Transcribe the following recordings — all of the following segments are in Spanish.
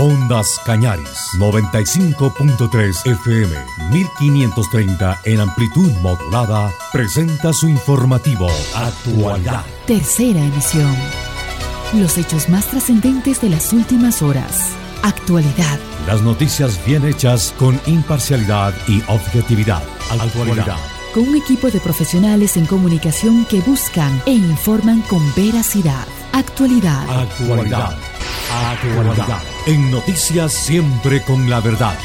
Ondas Cañaris, 95.3 FM, 1530 en amplitud modulada, presenta su informativo Actualidad. Tercera emisión. Los hechos más trascendentes de las últimas horas. Actualidad. Las noticias bien hechas con imparcialidad y objetividad. Actualidad. Con un equipo de profesionales en comunicación que buscan e informan con veracidad. Actualidad. Actualidad. Actualidad. En noticias siempre con la verdad.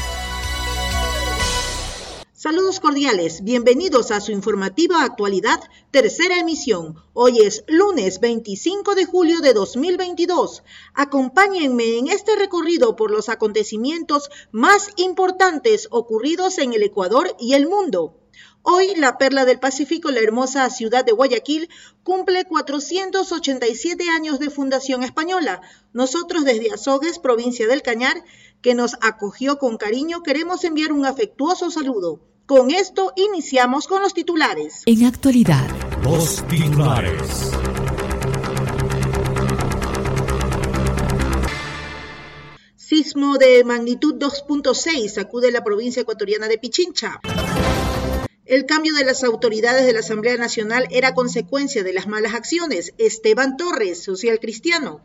Saludos cordiales, bienvenidos a su informativa actualidad, tercera emisión. Hoy es lunes 25 de julio de 2022. Acompáñenme en este recorrido por los acontecimientos más importantes ocurridos en el Ecuador y el mundo. Hoy la perla del Pacífico, la hermosa ciudad de Guayaquil, cumple 487 años de fundación española. Nosotros desde Azogues, provincia del Cañar, que nos acogió con cariño, queremos enviar un afectuoso saludo. Con esto iniciamos con los titulares. En actualidad. Los titulares. Sismo de magnitud 2.6 sacude la provincia ecuatoriana de Pichincha. El cambio de las autoridades de la Asamblea Nacional era consecuencia de las malas acciones. Esteban Torres, social cristiano.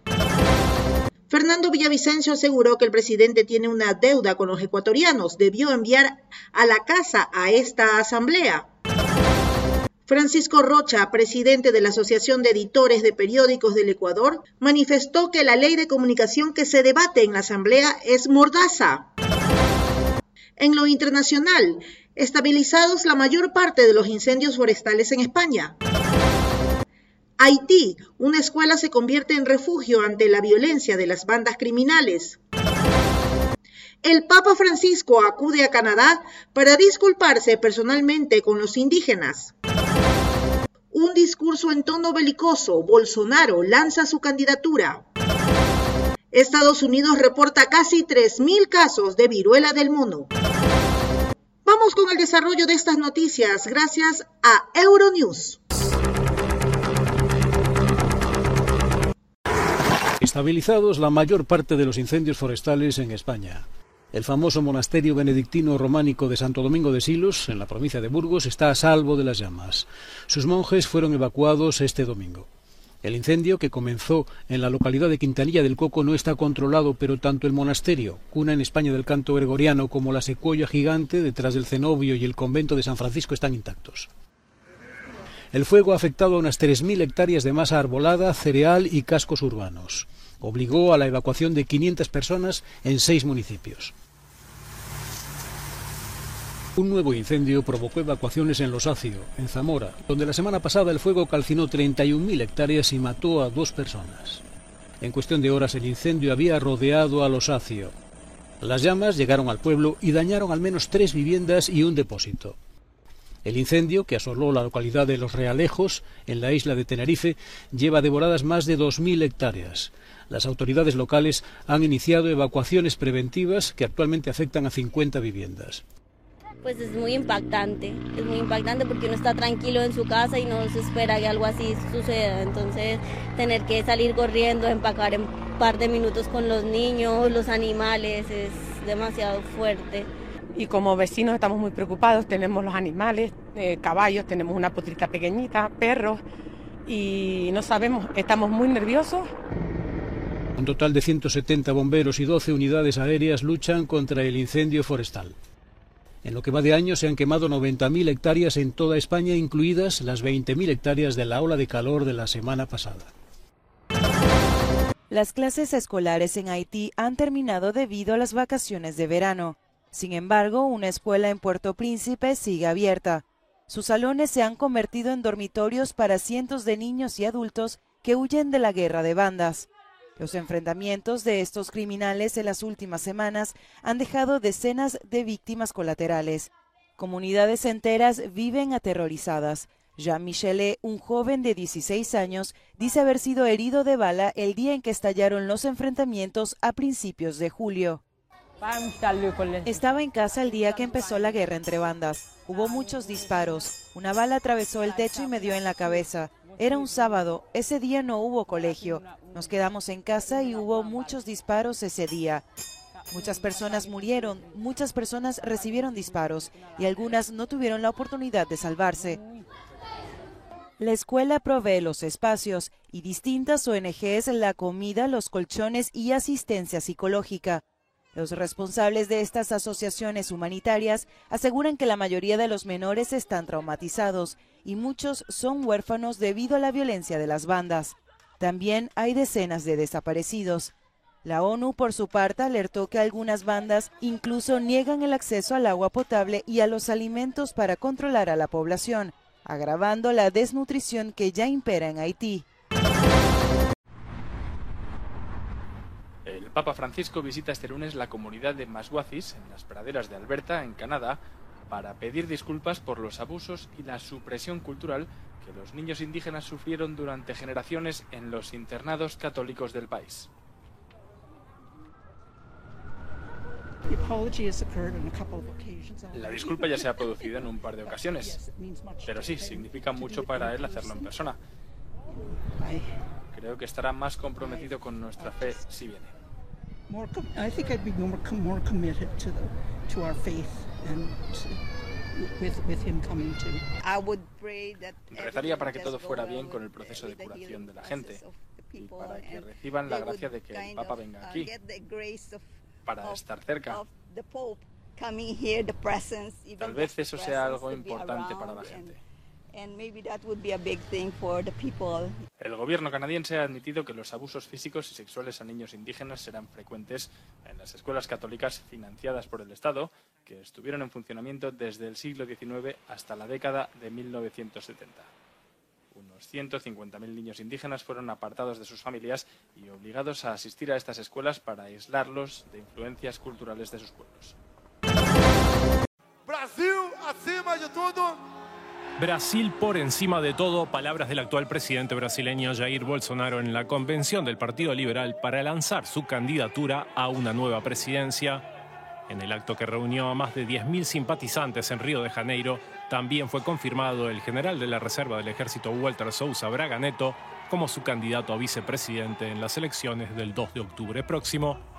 Fernando Villavicencio aseguró que el presidente tiene una deuda con los ecuatorianos. Debió enviar a la casa a esta asamblea. Francisco Rocha, presidente de la Asociación de Editores de Periódicos del Ecuador, manifestó que la ley de comunicación que se debate en la asamblea es mordaza. En lo internacional, estabilizados la mayor parte de los incendios forestales en España. Haití, una escuela se convierte en refugio ante la violencia de las bandas criminales. El Papa Francisco acude a Canadá para disculparse personalmente con los indígenas. Un discurso en tono belicoso, Bolsonaro lanza su candidatura. Estados Unidos reporta casi 3.000 casos de viruela del mono. Vamos con el desarrollo de estas noticias gracias a Euronews. Estabilizados la mayor parte de los incendios forestales en España. El famoso monasterio benedictino románico de Santo Domingo de Silos, en la provincia de Burgos, está a salvo de las llamas. Sus monjes fueron evacuados este domingo. El incendio, que comenzó en la localidad de Quintanilla del Coco, no está controlado, pero tanto el monasterio, cuna en España del canto gregoriano, como la secuoya gigante detrás del cenobio y el convento de San Francisco están intactos. El fuego ha afectado a unas 3.000 hectáreas de masa arbolada, cereal y cascos urbanos. Obligó a la evacuación de 500 personas en seis municipios. Un nuevo incendio provocó evacuaciones en Los Acio, en Zamora, donde la semana pasada el fuego calcinó 31.000 hectáreas y mató a dos personas. En cuestión de horas el incendio había rodeado a Los Acio. Las llamas llegaron al pueblo y dañaron al menos tres viviendas y un depósito. El incendio, que asoló la localidad de Los Realejos, en la isla de Tenerife, lleva devoradas más de 2.000 hectáreas. Las autoridades locales han iniciado evacuaciones preventivas que actualmente afectan a 50 viviendas. Pues es muy impactante, es muy impactante porque uno está tranquilo en su casa y no se espera que algo así suceda. Entonces, tener que salir corriendo, empacar en un par de minutos con los niños, los animales, es demasiado fuerte. Y como vecinos estamos muy preocupados, tenemos los animales, eh, caballos, tenemos una potrita pequeñita, perros, y no sabemos, estamos muy nerviosos. Un total de 170 bomberos y 12 unidades aéreas luchan contra el incendio forestal. En lo que va de año se han quemado 90.000 hectáreas en toda España, incluidas las 20.000 hectáreas de la ola de calor de la semana pasada. Las clases escolares en Haití han terminado debido a las vacaciones de verano. Sin embargo, una escuela en Puerto Príncipe sigue abierta. Sus salones se han convertido en dormitorios para cientos de niños y adultos que huyen de la guerra de bandas. Los enfrentamientos de estos criminales en las últimas semanas han dejado decenas de víctimas colaterales. Comunidades enteras viven aterrorizadas. Jean Michelet, un joven de 16 años, dice haber sido herido de bala el día en que estallaron los enfrentamientos a principios de julio. Estaba en casa el día que empezó la guerra entre bandas. Hubo muchos disparos. Una bala atravesó el techo y me dio en la cabeza. Era un sábado, ese día no hubo colegio. Nos quedamos en casa y hubo muchos disparos ese día. Muchas personas murieron, muchas personas recibieron disparos y algunas no tuvieron la oportunidad de salvarse. La escuela provee los espacios y distintas ONGs la comida, los colchones y asistencia psicológica. Los responsables de estas asociaciones humanitarias aseguran que la mayoría de los menores están traumatizados y muchos son huérfanos debido a la violencia de las bandas. También hay decenas de desaparecidos. La ONU, por su parte, alertó que algunas bandas incluso niegan el acceso al agua potable y a los alimentos para controlar a la población, agravando la desnutrición que ya impera en Haití. El Papa Francisco visita este lunes la comunidad de Masguacis, en las praderas de Alberta, en Canadá, para pedir disculpas por los abusos y la supresión cultural que los niños indígenas sufrieron durante generaciones en los internados católicos del país. La disculpa ya se ha producido en un par de ocasiones, pero sí, significa mucho para él hacerlo en persona. Creo que estará más comprometido con nuestra fe si viene. Rezaría para que todo fuera bien con el proceso de curación de la gente y para que reciban la gracia de que el Papa venga aquí para estar cerca. Tal vez eso sea algo importante para la gente. El gobierno canadiense ha admitido que los abusos físicos y sexuales a niños indígenas serán frecuentes en las escuelas católicas financiadas por el Estado, que estuvieron en funcionamiento desde el siglo XIX hasta la década de 1970. Unos 150.000 niños indígenas fueron apartados de sus familias y obligados a asistir a estas escuelas para aislarlos de influencias culturales de sus pueblos. Brasil, acima de todo, Brasil por encima de todo, palabras del actual presidente brasileño Jair Bolsonaro en la convención del Partido Liberal para lanzar su candidatura a una nueva presidencia. En el acto que reunió a más de 10.000 simpatizantes en Río de Janeiro, también fue confirmado el general de la Reserva del Ejército Walter Sousa Braga Neto como su candidato a vicepresidente en las elecciones del 2 de octubre próximo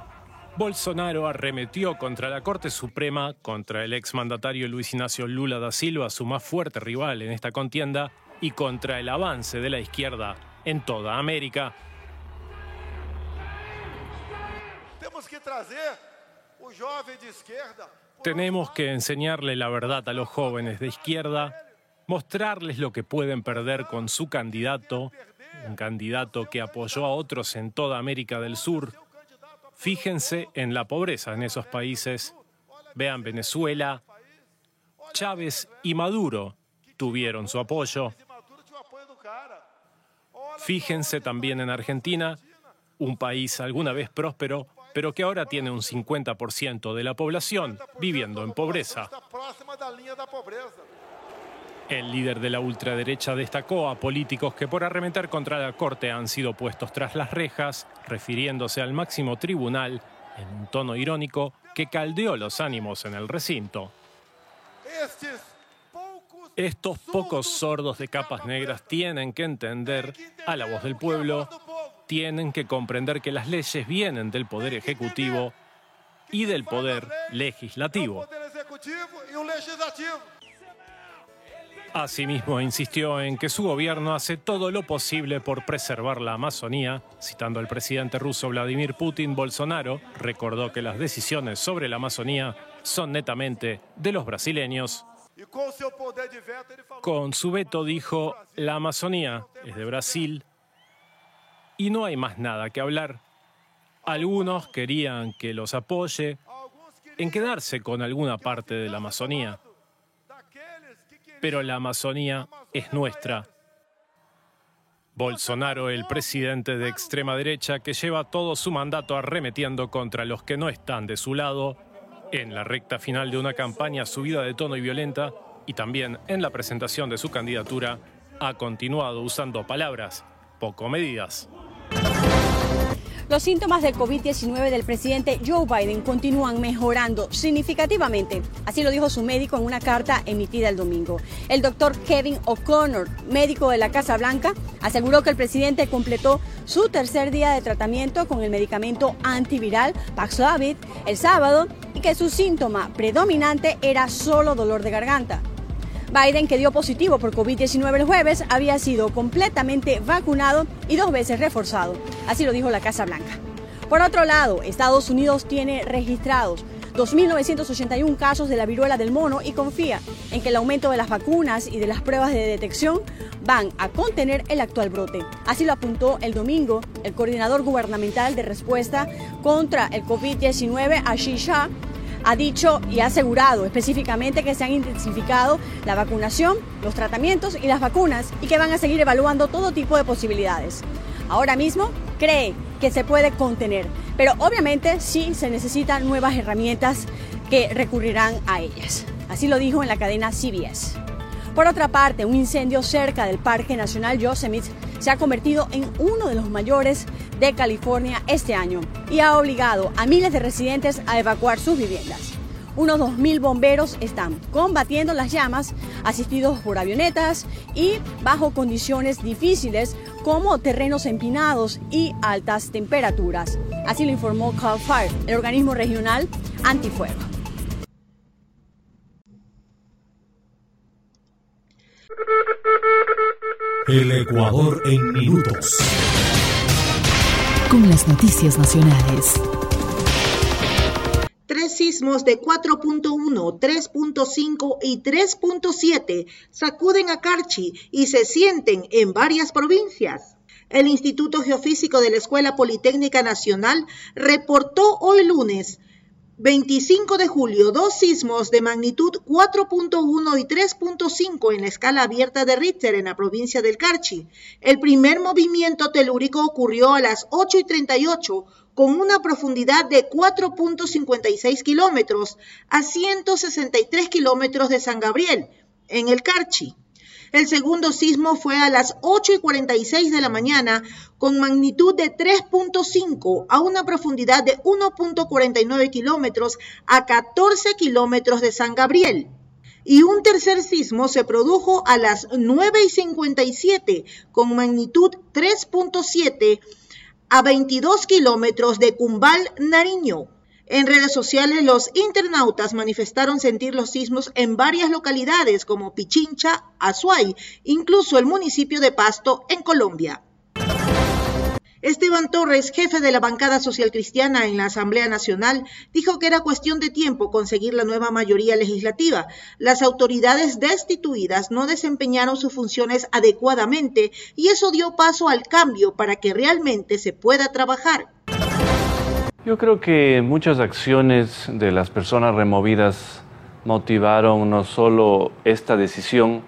Bolsonaro arremetió contra la Corte Suprema, contra el exmandatario Luis Ignacio Lula da Silva, su más fuerte rival en esta contienda, y contra el avance de la izquierda en toda América. Tenemos que enseñarle la verdad a los jóvenes de izquierda, mostrarles lo que pueden perder con su candidato, un candidato que apoyó a otros en toda América del Sur, Fíjense en la pobreza en esos países. Vean Venezuela. Chávez y Maduro tuvieron su apoyo. Fíjense también en Argentina, un país alguna vez próspero, pero que ahora tiene un 50% de la población viviendo en pobreza. El líder de la ultraderecha destacó a políticos que por arremeter contra la Corte han sido puestos tras las rejas, refiriéndose al máximo tribunal en un tono irónico que caldeó los ánimos en el recinto. Estos pocos sordos de capas negras tienen que entender a la voz del pueblo, tienen que comprender que las leyes vienen del poder ejecutivo y del poder legislativo. Asimismo, insistió en que su gobierno hace todo lo posible por preservar la Amazonía. Citando al presidente ruso Vladimir Putin, Bolsonaro recordó que las decisiones sobre la Amazonía son netamente de los brasileños. Con su veto dijo, la Amazonía es de Brasil y no hay más nada que hablar. Algunos querían que los apoye en quedarse con alguna parte de la Amazonía pero la Amazonía es nuestra. Bolsonaro, el presidente de extrema derecha que lleva todo su mandato arremetiendo contra los que no están de su lado, en la recta final de una campaña subida de tono y violenta, y también en la presentación de su candidatura, ha continuado usando palabras poco medidas. Los síntomas del COVID-19 del presidente Joe Biden continúan mejorando significativamente. Así lo dijo su médico en una carta emitida el domingo. El doctor Kevin O'Connor, médico de la Casa Blanca, aseguró que el presidente completó su tercer día de tratamiento con el medicamento antiviral Paxlovid el sábado y que su síntoma predominante era solo dolor de garganta. Biden, que dio positivo por COVID-19 el jueves, había sido completamente vacunado y dos veces reforzado. Así lo dijo la Casa Blanca. Por otro lado, Estados Unidos tiene registrados 2.981 casos de la viruela del mono y confía en que el aumento de las vacunas y de las pruebas de detección van a contener el actual brote. Así lo apuntó el domingo el coordinador gubernamental de respuesta contra el COVID-19, Ashish ha dicho y ha asegurado específicamente que se han intensificado la vacunación, los tratamientos y las vacunas y que van a seguir evaluando todo tipo de posibilidades. Ahora mismo cree que se puede contener, pero obviamente sí se necesitan nuevas herramientas que recurrirán a ellas. Así lo dijo en la cadena CBS. Por otra parte, un incendio cerca del Parque Nacional Yosemite se ha convertido en uno de los mayores de California este año y ha obligado a miles de residentes a evacuar sus viviendas. Unos 2.000 bomberos están combatiendo las llamas, asistidos por avionetas y bajo condiciones difíciles como terrenos empinados y altas temperaturas. Así lo informó Cal Fire, el organismo regional antifuego. El Ecuador en minutos. Con las noticias nacionales. Tres sismos de 4.1, 3.5 y 3.7 sacuden a Carchi y se sienten en varias provincias. El Instituto Geofísico de la Escuela Politécnica Nacional reportó hoy lunes 25 de julio, dos sismos de magnitud 4.1 y 3.5 en la escala abierta de Richter en la provincia del Carchi. El primer movimiento telúrico ocurrió a las 8 y 38 con una profundidad de 4.56 kilómetros a 163 kilómetros de San Gabriel, en el Carchi. El segundo sismo fue a las 8 y 46 de la mañana con magnitud de 3.5 a una profundidad de 1.49 kilómetros a 14 kilómetros de San Gabriel. Y un tercer sismo se produjo a las 9 y 57 con magnitud 3.7 a 22 kilómetros de Cumbal, Nariño. En redes sociales, los internautas manifestaron sentir los sismos en varias localidades como Pichincha, Azuay, incluso el municipio de Pasto, en Colombia. Esteban Torres, jefe de la bancada social cristiana en la Asamblea Nacional, dijo que era cuestión de tiempo conseguir la nueva mayoría legislativa. Las autoridades destituidas no desempeñaron sus funciones adecuadamente y eso dio paso al cambio para que realmente se pueda trabajar. Yo creo que muchas acciones de las personas removidas motivaron no solo esta decisión,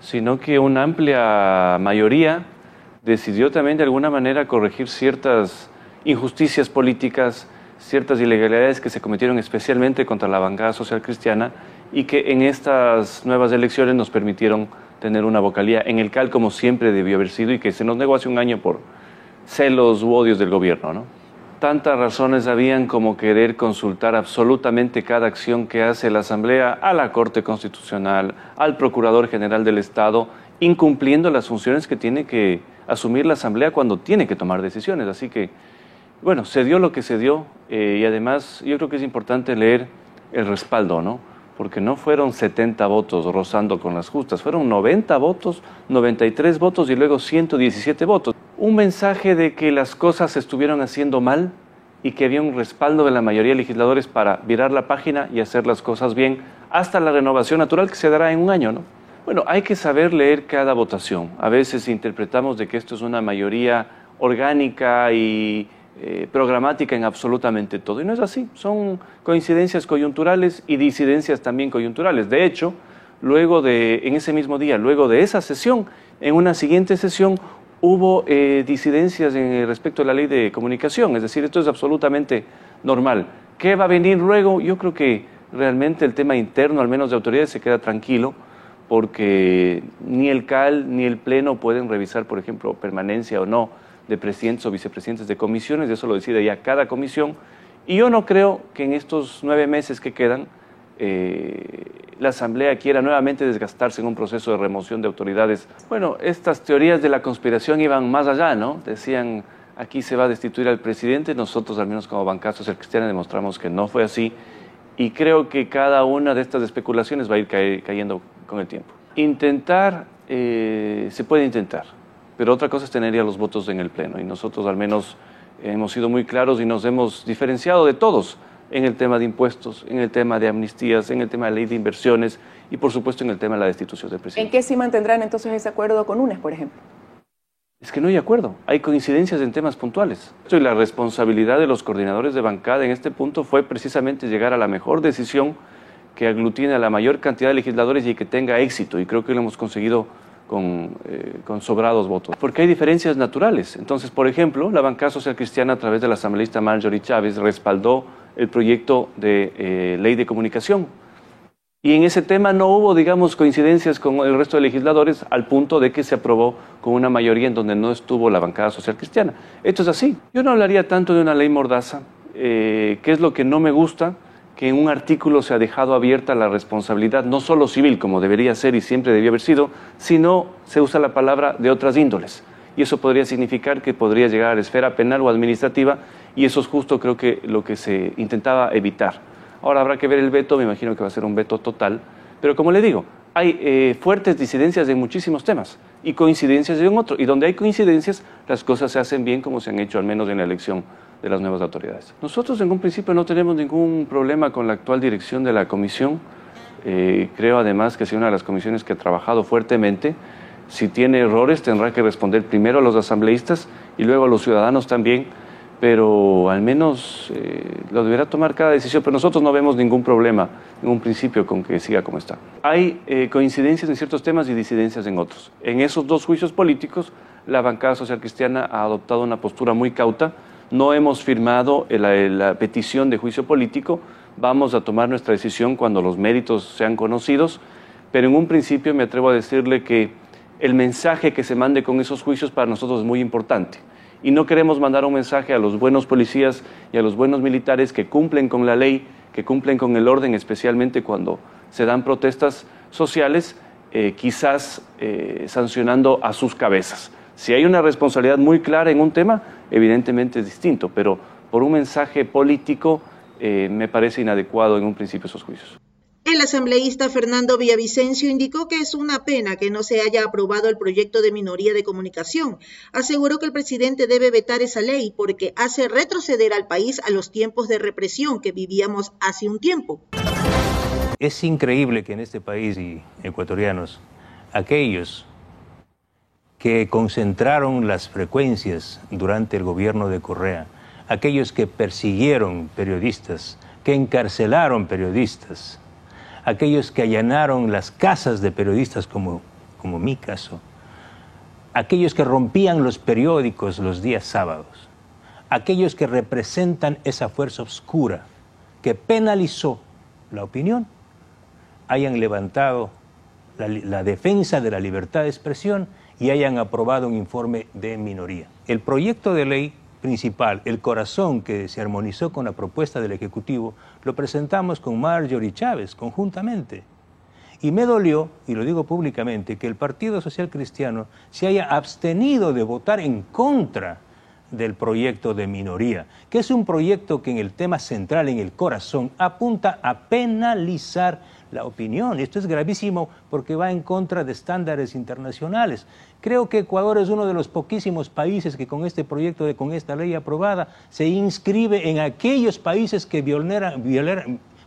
sino que una amplia mayoría decidió también de alguna manera corregir ciertas injusticias políticas, ciertas ilegalidades que se cometieron especialmente contra la bancada social cristiana y que en estas nuevas elecciones nos permitieron tener una vocalía en el CAL como siempre debió haber sido y que se nos negó hace un año por celos u odios del gobierno. ¿no? Tantas razones habían como querer consultar absolutamente cada acción que hace la Asamblea a la Corte Constitucional, al Procurador General del Estado, incumpliendo las funciones que tiene que asumir la Asamblea cuando tiene que tomar decisiones. Así que, bueno, se dio lo que se dio eh, y además yo creo que es importante leer el respaldo, ¿no? Porque no fueron 70 votos rozando con las justas, fueron 90 votos, 93 votos y luego 117 votos un mensaje de que las cosas se estuvieron haciendo mal y que había un respaldo de la mayoría de legisladores para virar la página y hacer las cosas bien hasta la renovación natural que se dará en un año, ¿no? Bueno, hay que saber leer cada votación. A veces interpretamos de que esto es una mayoría orgánica y eh, programática en absolutamente todo. Y no es así. Son coincidencias coyunturales y disidencias también coyunturales. De hecho, luego de, en ese mismo día, luego de esa sesión, en una siguiente sesión hubo eh, disidencias en, respecto a la ley de comunicación, es decir, esto es absolutamente normal. ¿Qué va a venir luego? Yo creo que realmente el tema interno, al menos de autoridades, se queda tranquilo porque ni el CAL ni el Pleno pueden revisar, por ejemplo, permanencia o no de presidentes o vicepresidentes de comisiones, eso lo decide ya cada comisión. Y yo no creo que en estos nueve meses que quedan eh, la Asamblea quiera nuevamente desgastarse en un proceso de remoción de autoridades. Bueno, estas teorías de la conspiración iban más allá, ¿no? Decían, aquí se va a destituir al presidente, nosotros al menos como bancazos el cristiano demostramos que no fue así y creo que cada una de estas especulaciones va a ir cayendo con el tiempo. Intentar, eh, se puede intentar, pero otra cosa es tener ya los votos en el Pleno y nosotros al menos hemos sido muy claros y nos hemos diferenciado de todos en el tema de impuestos, en el tema de amnistías, en el tema de ley de inversiones y por supuesto en el tema de la destitución del presidente. ¿En qué sí mantendrán entonces ese acuerdo con UNES, por ejemplo? Es que no hay acuerdo, hay coincidencias en temas puntuales. Y la responsabilidad de los coordinadores de bancada en este punto fue precisamente llegar a la mejor decisión que aglutine a la mayor cantidad de legisladores y que tenga éxito. Y creo que lo hemos conseguido con, eh, con, sobrados votos. Porque hay diferencias naturales. Entonces, por ejemplo, la bancada social cristiana a través de la asambleísta Marjorie Chávez respaldó el proyecto de eh, ley de comunicación. Y en ese tema no hubo, digamos, coincidencias con el resto de legisladores al punto de que se aprobó con una mayoría en donde no estuvo la bancada social cristiana. Esto es así. Yo no hablaría tanto de una ley mordaza, eh, que es lo que no me gusta, que en un artículo se ha dejado abierta la responsabilidad, no solo civil, como debería ser y siempre debió haber sido, sino se usa la palabra de otras índoles. Y eso podría significar que podría llegar a la esfera penal o administrativa y eso es justo creo que lo que se intentaba evitar. Ahora habrá que ver el veto, me imagino que va a ser un veto total, pero como le digo, hay eh, fuertes disidencias en muchísimos temas y coincidencias en otros, y donde hay coincidencias las cosas se hacen bien como se han hecho al menos en la elección de las nuevas autoridades. Nosotros en un principio no tenemos ningún problema con la actual dirección de la comisión, eh, creo además que es una de las comisiones que ha trabajado fuertemente, si tiene errores tendrá que responder primero a los asambleístas y luego a los ciudadanos también pero al menos eh, lo deberá tomar cada decisión, pero nosotros no vemos ningún problema, ningún principio con que siga como está. Hay eh, coincidencias en ciertos temas y disidencias en otros. En esos dos juicios políticos, la bancada social cristiana ha adoptado una postura muy cauta, no hemos firmado la petición de juicio político, vamos a tomar nuestra decisión cuando los méritos sean conocidos, pero en un principio me atrevo a decirle que el mensaje que se mande con esos juicios para nosotros es muy importante y no queremos mandar un mensaje a los buenos policías y a los buenos militares que cumplen con la ley, que cumplen con el orden, especialmente cuando se dan protestas sociales, eh, quizás eh, sancionando a sus cabezas. Si hay una responsabilidad muy clara en un tema, evidentemente es distinto, pero por un mensaje político eh, me parece inadecuado en un principio esos juicios. El asambleísta Fernando Villavicencio indicó que es una pena que no se haya aprobado el proyecto de minoría de comunicación. Aseguró que el presidente debe vetar esa ley porque hace retroceder al país a los tiempos de represión que vivíamos hace un tiempo. Es increíble que en este país y ecuatorianos, aquellos que concentraron las frecuencias durante el gobierno de Correa, aquellos que persiguieron periodistas, que encarcelaron periodistas, aquellos que allanaron las casas de periodistas como, como mi caso, aquellos que rompían los periódicos los días sábados, aquellos que representan esa fuerza oscura que penalizó la opinión, hayan levantado la, la, defensa de la libertad de expresión y hayan aprobado un informe de minoría. El proyecto de ley principal, el corazón que se armonizó con la propuesta del Ejecutivo, lo presentamos con Marjorie Chávez conjuntamente. Y me dolió, y lo digo públicamente, que el Partido Social Cristiano se haya abstenido de votar en contra del proyecto de minoría, que es un proyecto que en el tema central, en el corazón, apunta a penalizar la opinión. Esto es gravísimo porque va en contra de estándares internacionales. Creo que Ecuador es uno de los poquísimos países que con este proyecto, de, con esta ley aprobada, se inscribe en aquellos países que vulneran,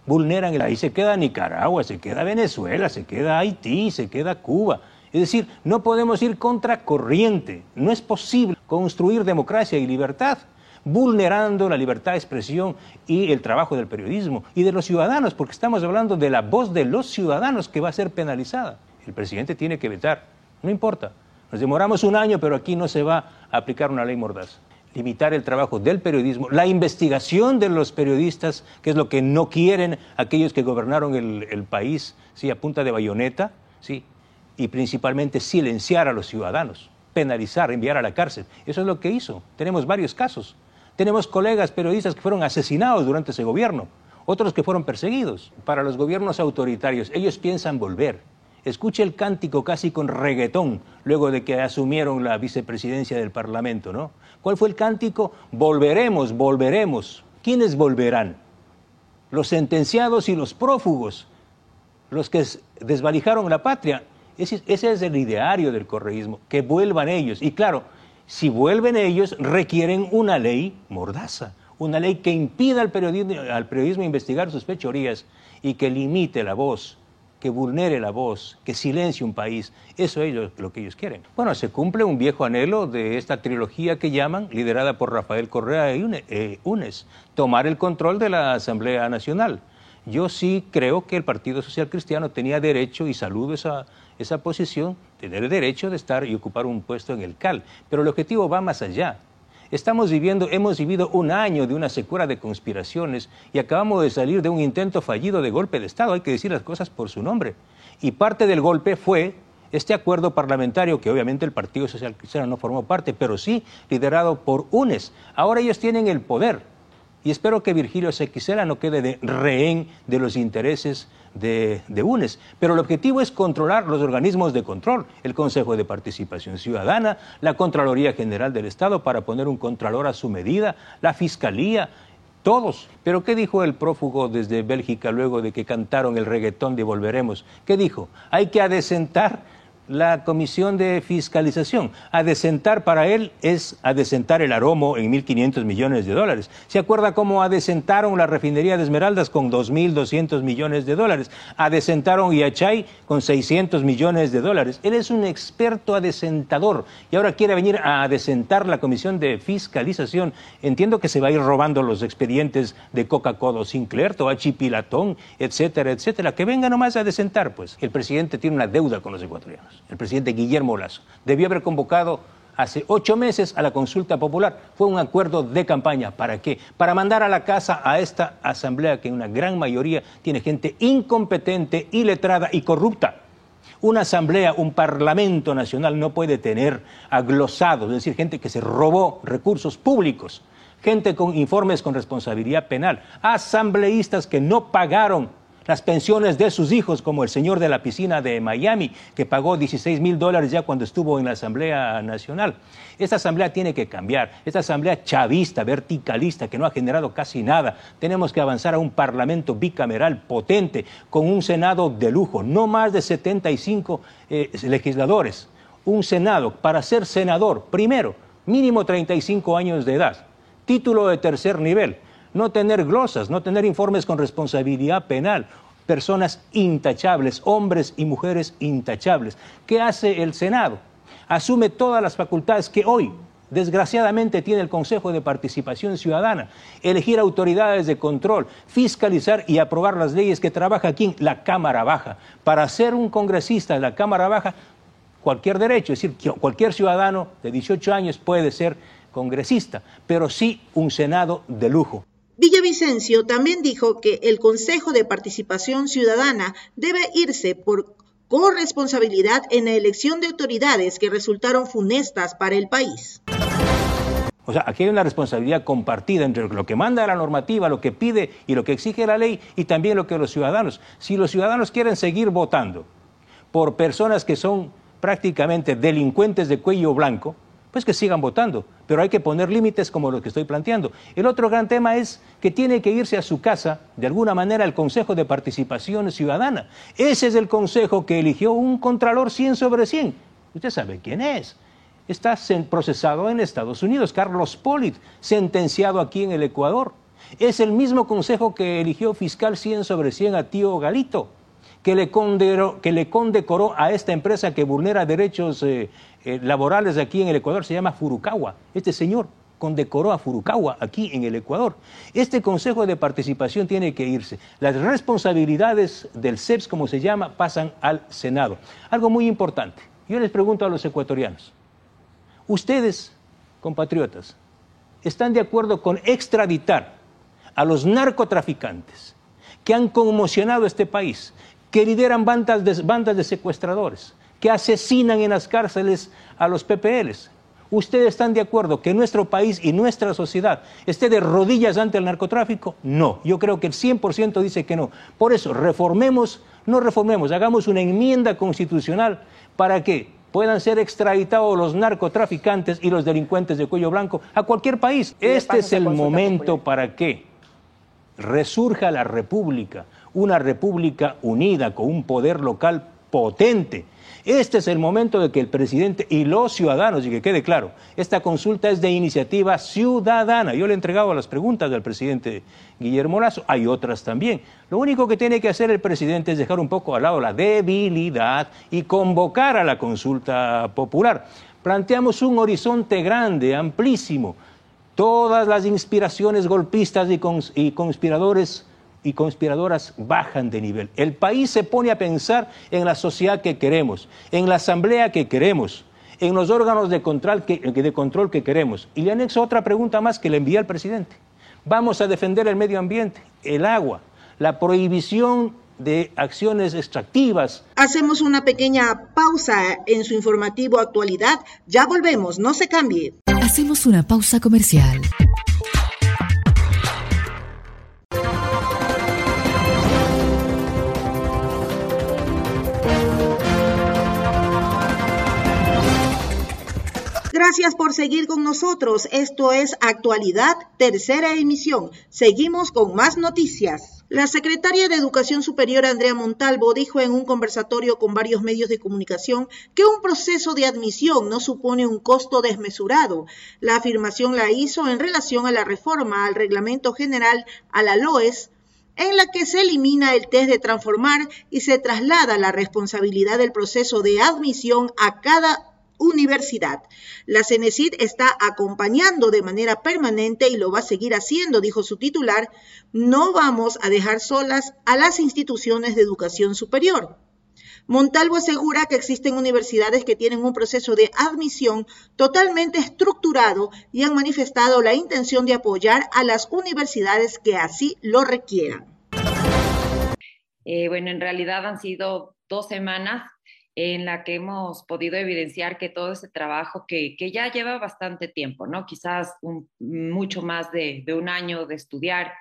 vulneran, ahí se queda Nicaragua, se queda Venezuela, se queda Haití, se queda Cuba. Es decir, no podemos ir contra corriente. No es posible construir democracia y libertad vulnerando la libertad de expresión y el trabajo del periodismo y de los ciudadanos, porque estamos hablando de la voz de los ciudadanos que va a ser penalizada. El presidente tiene que vetar, no importa. Nos demoramos un año, pero aquí no se va a aplicar una ley mordaz. Limitar el trabajo del periodismo, la investigación de los periodistas, que es lo que no quieren aquellos que gobernaron el, país, ¿sí? a punta de bayoneta, ¿sí? y principalmente silenciar a los ciudadanos. penalizar, enviar a la cárcel. Eso es lo que hizo. Tenemos varios casos. Tenemos colegas periodistas que fueron asesinados durante ese gobierno, otros que fueron perseguidos. Para los gobiernos autoritarios, ellos piensan volver. Escuche el cántico casi con reggaetón luego de que asumieron la vicepresidencia del Parlamento, ¿no? ¿Cuál fue el cántico? Volveremos, volveremos. ¿Quiénes volverán? Los sentenciados y los prófugos, los que desvalijaron la patria. Ese, ese es el ideario del correísmo, que vuelvan ellos. Y claro, si vuelven ellos, requieren una ley mordaza, una ley que impida al periodismo, al periodismo investigar sus fechorías y que limite la voz, que vulnere la voz, que silencie un país. Eso es lo que ellos quieren. Bueno, se cumple un viejo anhelo de esta trilogía que llaman, liderada por Rafael Correa y eh, UNES, tomar el control de la Asamblea Nacional. Yo sí creo que el Partido Social Cristiano tenía derecho, y saludo esa, esa posición, tener el derecho de estar y ocupar un puesto en el CAL. Pero el objetivo va más allá. Estamos viviendo, hemos vivido un año de una secuela de conspiraciones y acabamos de salir de un intento fallido de golpe de Estado. Hay que decir las cosas por su nombre. Y parte del golpe fue este acuerdo parlamentario, que obviamente el Partido Social Cristiano no formó parte, pero sí liderado por UNES. Ahora ellos tienen el poder. Y espero que Virgilio Sequicela no quede de rehén de los intereses de, UNES. Pero el objetivo es controlar los organismos de control, el Consejo de Participación Ciudadana, la Contraloría General del Estado para poner un contralor a su medida, la Fiscalía, todos. Pero ¿qué dijo el prófugo desde Bélgica luego de que cantaron el reggaetón de Volveremos? ¿Qué dijo? Hay que adecentar la Comisión de Fiscalización. Adecentar para él es adecentar el aromo en 1.500 millones de dólares. ¿Se acuerda cómo adecentaron la refinería de Esmeraldas con 2.200 millones de dólares? Adecentaron Yachay con 600 millones de dólares. Él es un experto adecentador y ahora quiere venir a adecentar la Comisión de Fiscalización. Entiendo que se va a ir robando los expedientes de Coca-Cola, Sinclair, Toachi Pilatón, etcétera, etcétera. Que venga nomás a adecentar, pues. El presidente tiene una deuda con los ecuatorianos el presidente Guillermo Lazo. Debió haber convocado hace ocho meses a la consulta popular. Fue un acuerdo de campaña. ¿Para qué? Para mandar a la casa a esta asamblea que en una gran mayoría tiene gente incompetente, iletrada y corrupta. Una asamblea, un parlamento nacional no puede tener aglosados, es decir, gente que se robó recursos públicos, gente con informes con responsabilidad penal, asambleístas que no pagaron las pensiones de sus hijos, como el señor de la piscina de Miami, que pagó 16 mil dólares ya cuando estuvo en la Asamblea Nacional. Esta Asamblea tiene que cambiar. Esta Asamblea chavista, verticalista, que no ha generado casi nada. Tenemos que avanzar a un Parlamento bicameral potente, con un Senado de lujo, no más de 75 eh, legisladores. Un Senado, para ser senador, primero, mínimo 35 años de edad, título de tercer nivel no tener glosas, no tener informes con responsabilidad penal, personas intachables, hombres y mujeres intachables. ¿Qué hace el Senado? Asume todas las facultades que hoy, desgraciadamente, tiene el Consejo de Participación Ciudadana, elegir autoridades de control, fiscalizar y aprobar las leyes que trabaja aquí la Cámara Baja. Para ser un congresista de la Cámara Baja, cualquier derecho, es decir, cualquier ciudadano de 18 años puede ser congresista, pero sí un Senado de lujo. Villavicencio también dijo que el Consejo de Participación Ciudadana debe irse por corresponsabilidad en la elección de autoridades que resultaron funestas para el país. O sea, aquí hay una responsabilidad compartida entre lo que manda la normativa, lo que pide y lo que exige la ley y también lo que los ciudadanos. Si los ciudadanos quieren seguir votando por personas que son prácticamente delincuentes de cuello blanco, pues que sigan votando, pero hay que poner límites como los que estoy planteando. El otro gran tema es que tiene que irse a su casa, de alguna manera, al Consejo de Participación Ciudadana. Ese es el consejo que eligió un contralor 100 sobre 100. Usted sabe quién es. Está procesado en Estados Unidos, Carlos Polit, sentenciado aquí en el Ecuador. Es el mismo consejo que eligió fiscal 100 sobre 100 a Tío Galito que le, que le condecoró a esta empresa que vulnera derechos eh, eh, laborales aquí en el Ecuador, se llama Furukawa. Este señor condecoró a Furukawa aquí en el Ecuador. Este Consejo de Participación tiene que irse. Las responsabilidades del CEPS, como se llama, pasan al Senado. Algo muy importante. Yo les pregunto a los ecuatorianos, ustedes, compatriotas, ¿están de acuerdo con extraditar a los narcotraficantes que han conmocionado este país, que lideran bandas de, bandas de secuestradores, que asesinan en las cárceles a los PPLs. ¿Ustedes están de acuerdo que nuestro país y nuestra sociedad esté de rodillas ante el narcotráfico? No, yo creo que el 100% dice que no. Por eso, reformemos, no reformemos, hagamos una enmienda constitucional para que puedan ser extraditados los narcotraficantes y los delincuentes de cuello blanco a cualquier país. Este es el momento para que resurja la república, una república unida con un poder local potente este es el momento de que el presidente y los ciudadanos, y que quede claro, esta consulta es de iniciativa ciudadana. Yo le he entregado las preguntas del presidente Guillermo Lazo, hay otras también. Lo único que tiene que hacer el presidente es dejar un poco al lado la debilidad y convocar a la consulta popular. Planteamos un horizonte grande, amplísimo. Todas las inspiraciones golpistas y, conspiradores y conspiradoras bajan de nivel. El país se pone a pensar en la sociedad que queremos, en la asamblea que queremos, en los órganos de control que, de control que queremos. Y le anexo otra pregunta más que le envía al presidente. Vamos a defender el medio ambiente, el agua, la prohibición de acciones extractivas. Hacemos una pequeña pausa en su informativo actualidad. Ya volvemos, no se cambie. Hacemos una pausa comercial. Gracias por seguir con nosotros. Esto es Actualidad, tercera emisión. Seguimos con más noticias. La secretaria de Educación Superior, Andrea Montalvo, dijo en un conversatorio con varios medios de comunicación que un proceso de admisión no supone un costo desmesurado. La afirmación la hizo en relación a la reforma al Reglamento General a la LOES en la que se elimina el test de transformar y se traslada la responsabilidad del proceso de admisión a cada universidad. La CENESID está acompañando de manera permanente y lo va a seguir haciendo, dijo su titular. No vamos a dejar solas a las instituciones de educación superior. Montalvo asegura que existen universidades que tienen un proceso de admisión totalmente estructurado y han manifestado la intención de apoyar a las universidades que así lo requieran. Eh, bueno, en realidad han sido dos semanas en la que hemos podido evidenciar que todo ese trabajo que, ya lleva bastante tiempo, ¿no? Quizás mucho más de, un año de estudiar,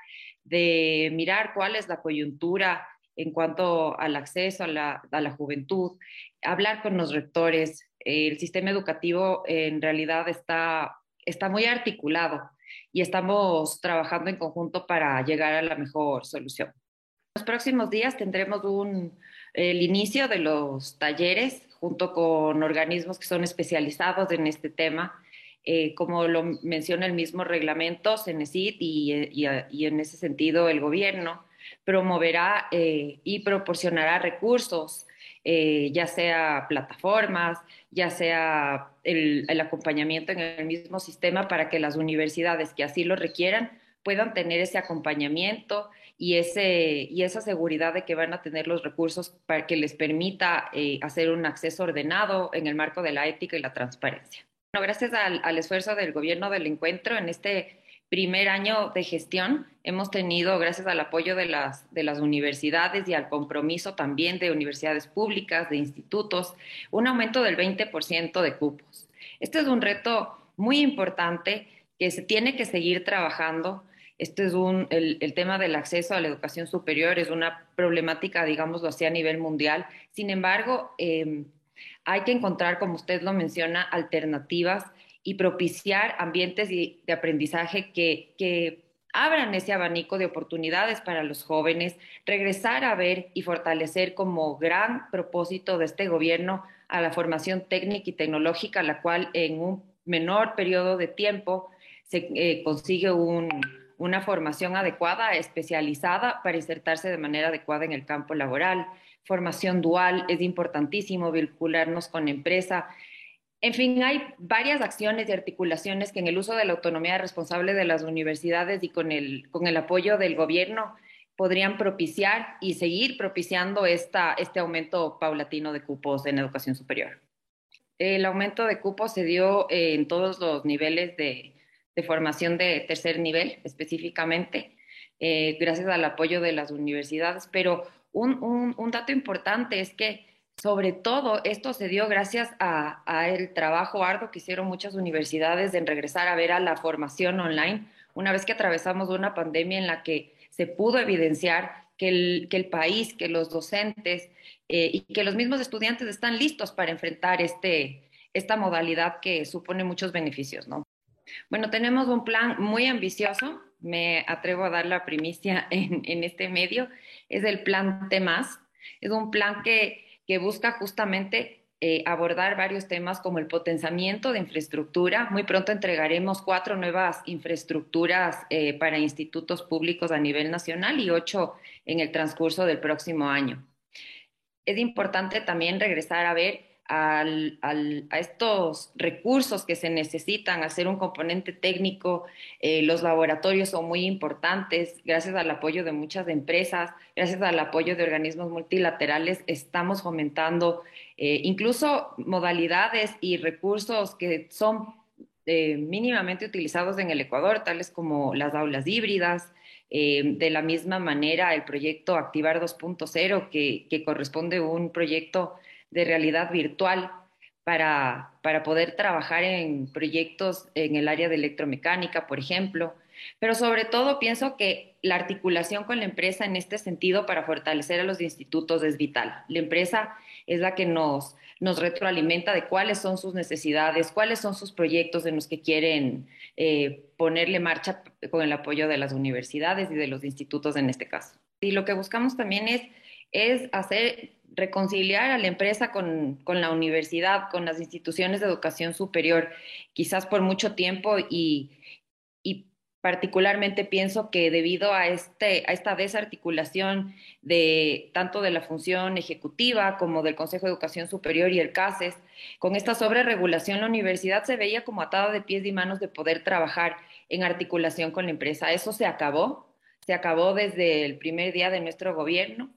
de mirar cuál es la coyuntura en cuanto al acceso a la, a la juventud, hablar con los rectores. El sistema educativo en realidad está, está muy articulado y estamos trabajando en conjunto para llegar a la mejor solución. Los próximos días tendremos un, el inicio de los talleres junto con organismos que son especializados en este tema. Eh, como lo menciona el mismo reglamento, CENESID, y, y, en ese sentido el gobierno promoverá eh, y proporcionará recursos, eh, ya sea plataformas, ya sea el acompañamiento en el mismo sistema para que las universidades que así lo requieran puedan tener ese acompañamiento y, ese, y esa seguridad de que van a tener los recursos para que les permita eh, hacer un acceso ordenado en el marco de la ética y la transparencia. Bueno, gracias al, al esfuerzo del gobierno del encuentro en este primer año de gestión hemos tenido, gracias al apoyo de las, de las universidades y al compromiso también de universidades públicas, de institutos, un aumento del 20% de cupos. Este es un reto muy importante que se tiene que seguir trabajando este es un, el, tema del acceso a la educación superior es una problemática, digámoslo así, a nivel mundial. Sin embargo, em, hay que encontrar, como usted lo menciona, alternativas y propiciar ambientes de, aprendizaje que, que abran ese abanico de oportunidades para los jóvenes, regresar a ver y fortalecer como gran propósito de este gobierno a la formación técnica y tecnológica, la cual en un menor periodo de tiempo se eh, consigue un, una formación adecuada, especializada para insertarse de manera adecuada en el campo laboral. Formación dual, es importantísimo vincularnos con empresa. En fin, hay varias acciones y articulaciones que en el uso de la autonomía responsable de las universidades y con el, con el apoyo del gobierno podrían propiciar y seguir propiciando esta, este aumento paulatino de cupos en educación superior. El aumento de cupos se dio en todos los niveles de, de formación de tercer nivel específicamente, eh, gracias al apoyo de las universidades. Pero un, dato importante es que sobre todo esto se dio gracias a, el trabajo arduo que hicieron muchas universidades en regresar a ver a la formación online, una vez que atravesamos una pandemia en la que se pudo evidenciar que el, que el país, que los docentes eh, y que los mismos estudiantes están listos para enfrentar este, esta modalidad que supone muchos beneficios, ¿no? Bueno, tenemos un plan muy ambicioso, me atrevo a dar la primicia en, en este medio, es el plan TEMAS, es un plan que que busca justamente eh, abordar varios temas como el potenciamiento de infraestructura. Muy pronto entregaremos cuatro nuevas infraestructuras eh, para institutos públicos a nivel nacional y ocho en el transcurso del próximo año. Es importante también regresar a ver a estos recursos que se necesitan, hacer un componente técnico. Eh, los laboratorios son muy importantes, gracias al apoyo de muchas empresas, gracias al apoyo de organismos multilaterales, estamos fomentando eh, incluso modalidades y recursos que son eh, mínimamente utilizados en el Ecuador, tales como las aulas híbridas, de la misma manera, el proyecto Activar 2.0, que, que corresponde a un proyecto de realidad virtual para, para poder trabajar en proyectos en el área de electromecánica, por ejemplo. Pero sobre todo pienso que la articulación con la empresa en este sentido para fortalecer a los institutos es vital. La empresa es la que nos, nos retroalimenta de cuáles son sus necesidades, cuáles son sus proyectos en los que quieren eh, ponerle marcha con el apoyo de las universidades y de los institutos en este caso. Y lo que buscamos también es, es hacer reconciliar a la empresa con, la universidad, con las instituciones de educación superior, quizás por mucho tiempo y, particularmente pienso que debido a, este, a esta desarticulación de tanto de la función ejecutiva como del Consejo de Educación Superior y el CASES, con esta sobreregulación la universidad se veía como atada de pies y manos de poder trabajar en articulación con la empresa. Eso se acabó, se acabó desde el primer día de nuestro gobierno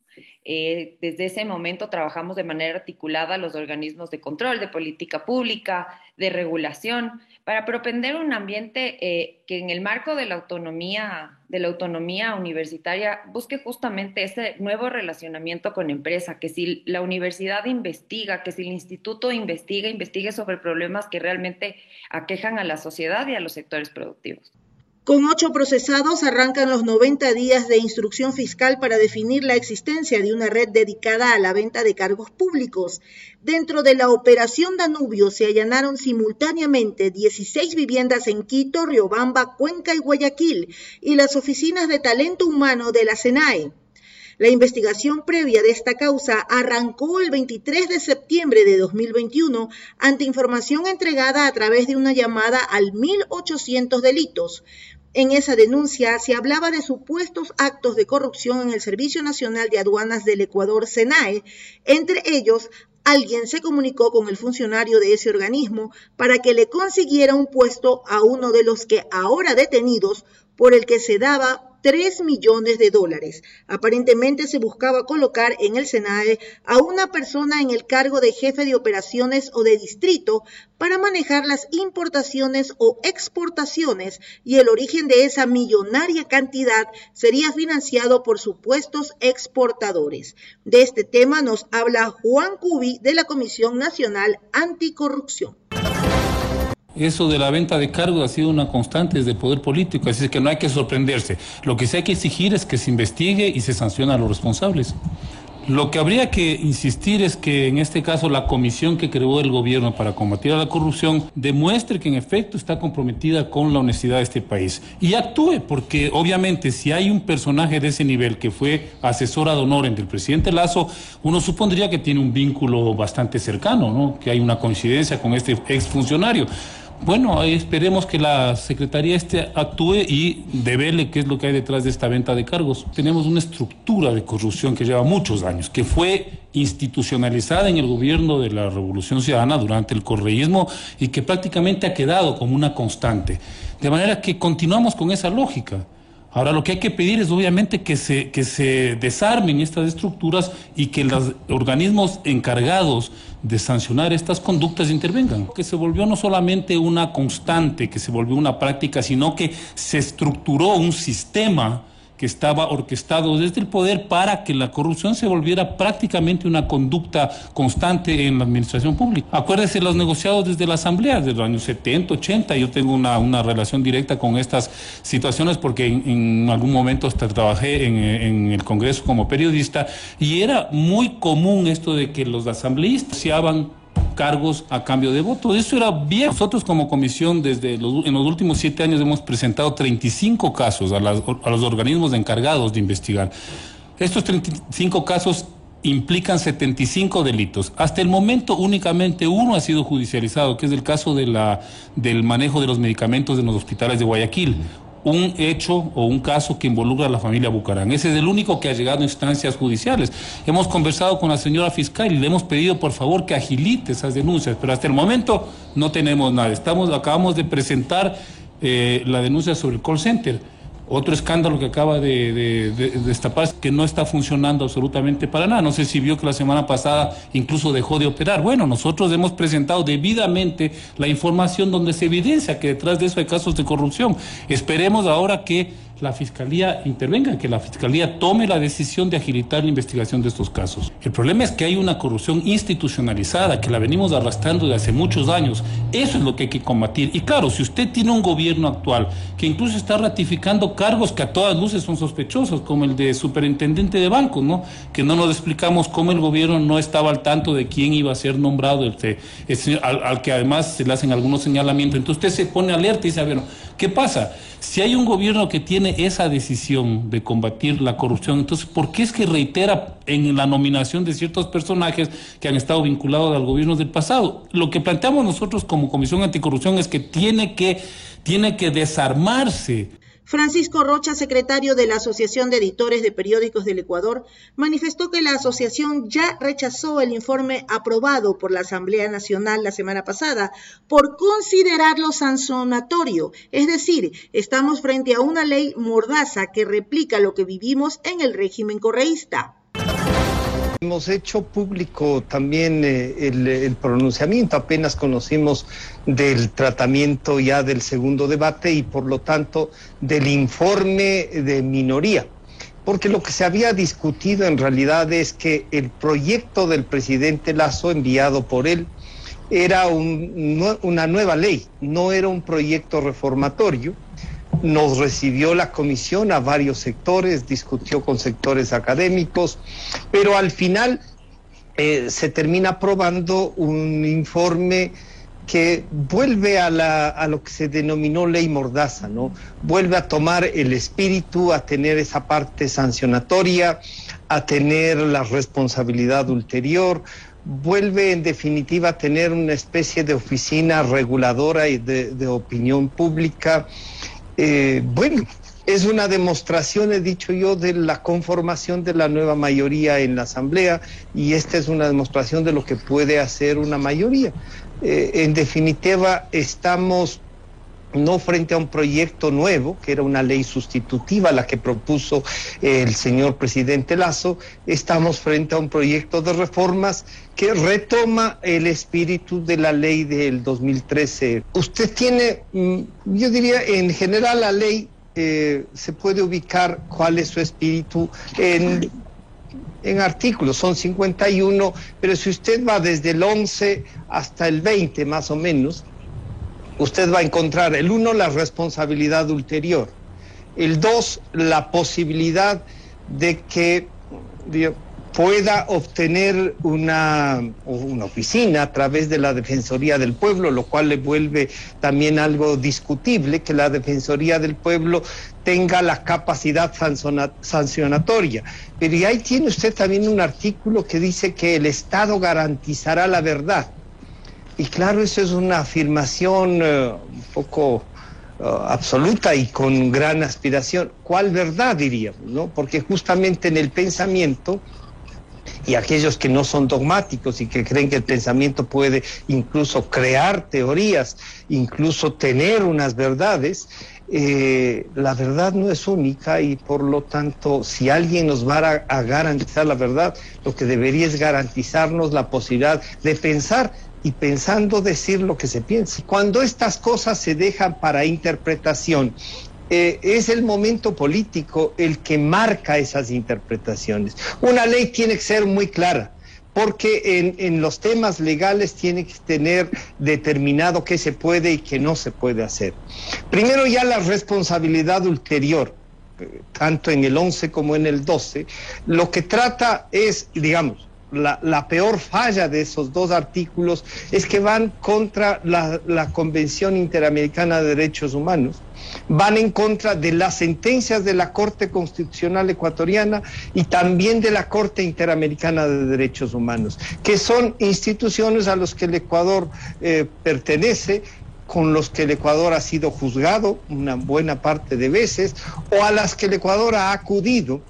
eh, desde ese momento trabajamos de manera articulada los organismos de control, de política pública, de regulación, para propender un ambiente eh, que en el marco de la autonomía, de la autonomía universitaria busque justamente ese nuevo relacionamiento con empresa, que si la universidad investiga, que si el instituto investiga, investigue sobre problemas que realmente aquejan a la sociedad y a los sectores productivos. Con ocho procesados arrancan los 90 días de instrucción fiscal para definir la existencia de una red dedicada a la venta de cargos públicos. Dentro de la operación Danubio se allanaron simultáneamente 16 viviendas en Quito, Riobamba, Cuenca y Guayaquil y las oficinas de talento humano de la SENAE. La investigación previa de esta causa arrancó el 23 de septiembre de 2021 ante información entregada a través de una llamada al 1800 delitos. En esa denuncia se hablaba de supuestos actos de corrupción en el Servicio Nacional de Aduanas del Ecuador, SENAE. Entre ellos, alguien se comunicó con el funcionario de ese organismo para que le consiguiera un puesto a uno de los que ahora detenidos por el que se daba 3 millones de dólares. Aparentemente se buscaba colocar en el SENAE a una persona en el cargo de jefe de operaciones o de distrito para manejar las importaciones o exportaciones y el origen de esa millonaria cantidad sería financiado por supuestos exportadores. De este tema nos habla Juan Cubi de la Comisión Nacional Anticorrupción. Eso de la venta de cargos ha sido una constante desde el poder político, así es que no hay que sorprenderse. Lo que sí hay que exigir es que se investigue y se sancione a los responsables. Lo que habría que insistir es que en este caso la comisión que creó el gobierno para combatir a la corrupción demuestre que en efecto está comprometida con la honestidad de este país y actúe, porque obviamente si hay un personaje de ese nivel que fue asesora de honor entre el presidente Lazo, uno supondría que tiene un vínculo bastante cercano, ¿no? que hay una coincidencia con este exfuncionario. Bueno, esperemos que la Secretaría este actúe y devele qué es lo que hay detrás de esta venta de cargos. Tenemos una estructura de corrupción que lleva muchos años, que fue institucionalizada en el gobierno de la Revolución Ciudadana durante el correísmo y que prácticamente ha quedado como una constante. De manera que continuamos con esa lógica. Ahora lo que hay que pedir es obviamente que se, que se desarmen estas estructuras y que los organismos encargados de sancionar estas conductas intervengan. Que se volvió no solamente una constante, que se volvió una práctica, sino que se estructuró un sistema que estaba orquestado desde el poder para que la corrupción se volviera prácticamente una conducta constante en la administración pública. Acuérdese los negociados desde la Asamblea, desde los años 70, 80, yo tengo una, una relación directa con estas situaciones porque en, algún momento hasta trabajé en, el Congreso como periodista y era muy común esto de que los asambleístas se cargos a cambio de voto. Eso era bien. Nosotros como comisión desde los, en los últimos siete años hemos presentado 35 casos a, a los organismos encargados de investigar. Estos 35 casos implican 75 delitos. Hasta el momento únicamente uno ha sido judicializado, que es el caso de la, del manejo de los medicamentos en los hospitales de Guayaquil un hecho o un caso que involucra a la familia Bucarán. Ese es el único que ha llegado a instancias judiciales. Hemos conversado con la señora fiscal y le hemos pedido por favor que agilite esas denuncias, pero hasta el momento no tenemos nada. Estamos, acabamos de presentar eh, la denuncia sobre el call center otro escándalo que acaba de, destapar es que no está funcionando absolutamente para nada. No sé si vio que la semana pasada incluso dejó de operar. Bueno, nosotros hemos presentado debidamente la información donde se evidencia que detrás de eso hay casos de corrupción. Esperemos ahora que la Fiscalía intervenga, que la Fiscalía tome la decisión de agilitar la investigación de estos casos. El problema es que hay una corrupción institucionalizada que la venimos arrastrando desde hace muchos años. Eso es lo que hay que combatir. Y claro, si usted tiene un gobierno actual que incluso está ratificando cargos que a todas luces son sospechosos, como el de superintendente de banco, ¿no? Que no nos explicamos cómo el gobierno no estaba al tanto de quién iba a ser nombrado, este, al, al, que además se le hacen algunos señalamientos. Entonces usted se pone alerta y dice, bueno, ¿qué pasa? Si hay un gobierno que tiene esa decisión de combatir la corrupción, entonces, ¿por qué es que reitera en la nominación de ciertos personajes que han estado vinculados al gobierno del pasado? Lo que planteamos nosotros como Comisión Anticorrupción es que tiene que, tiene que desarmarse Francisco Rocha, secretario de la Asociación de Editores de Periódicos del Ecuador, manifestó que la asociación ya rechazó el informe aprobado por la Asamblea Nacional la semana pasada por considerarlo sancionatorio, es decir, estamos frente a una ley mordaza que replica lo que vivimos en el régimen correísta. Hemos hecho público también eh, el, pronunciamiento, apenas conocimos del tratamiento ya del segundo debate y por lo tanto del informe de minoría. Porque lo que se había discutido en realidad es que el proyecto del presidente Lazo enviado por él era una nueva ley, no era un proyecto reformatorio nos recibió la comisión a varios sectores, discutió con sectores académicos, pero al final eh, se termina aprobando un informe que vuelve a, la, a, lo que se denominó ley mordaza, ¿no? Vuelve a tomar el espíritu, a tener esa parte sancionatoria, a tener la responsabilidad ulterior, vuelve en definitiva a tener una especie de oficina reguladora y de, de opinión pública eh, bueno, es una demostración, he dicho yo, de la conformación de la nueva mayoría en la Asamblea y esta es una demostración de lo que puede hacer una mayoría. Eh, en definitiva, estamos no frente a un proyecto nuevo, que era una ley sustitutiva, la que propuso el señor presidente Lazo, estamos frente a un proyecto de reformas que retoma el espíritu de la ley del 2013. Usted tiene, mm, yo diría, en general la ley eh, se puede ubicar cuál es su espíritu en, en artículos, son 51, pero si usted va desde el 11 hasta el 20 más o menos, usted va a encontrar el uno, la responsabilidad ulterior, el dos, la posibilidad de que pueda obtener una, una oficina a través de la Defensoría del Pueblo, lo cual le vuelve también algo discutible que la Defensoría del Pueblo tenga la capacidad sancionatoria. Pero ahí tiene usted también un artículo que dice que el Estado garantizará la verdad. Y claro, eso es una afirmación eh, un poco eh, absoluta y con gran aspiración. ¿Cuál verdad diríamos? ¿no? Porque justamente en el pensamiento y aquellos que no son dogmáticos y que creen que el pensamiento puede incluso crear teorías, incluso tener unas verdades, eh, la verdad no es única y por lo tanto si alguien nos va a, a garantizar la verdad, lo que debería es garantizarnos la posibilidad de pensar y pensando decir lo que se piensa. Cuando estas cosas se dejan para interpretación eh, es el momento político el que marca esas interpretaciones. Una ley tiene que ser muy clara porque en, en, los temas legales tiene que tener determinado qué se puede y qué no se puede hacer. Primero ya la responsabilidad ulterior, eh, tanto en el 11 como en el 12, lo que trata es, digamos, la, peor falla de esos dos artículos es que van contra la, la, Convención Interamericana de Derechos Humanos, van en contra de las sentencias de la Corte Constitucional Ecuatoriana y también de la Corte Interamericana de Derechos Humanos, que son instituciones a las que el Ecuador eh, pertenece con los que el Ecuador ha sido juzgado una buena parte de veces o a las que el Ecuador ha acudido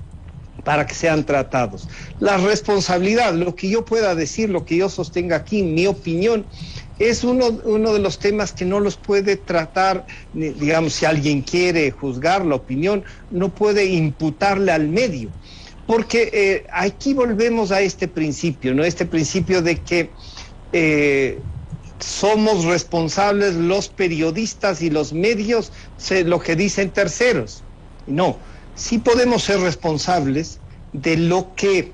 para que sean tratados. La responsabilidad, lo que yo pueda decir, lo que yo sostenga aquí, mi opinión, es uno, uno de los temas que no los puede tratar, digamos, si alguien quiere juzgar la opinión, no puede imputarle al medio. Porque eh, aquí volvemos a este principio, ¿no? Este principio de que eh, somos responsables los periodistas y los medios, lo que dicen terceros. No, sí podemos ser responsables de lo que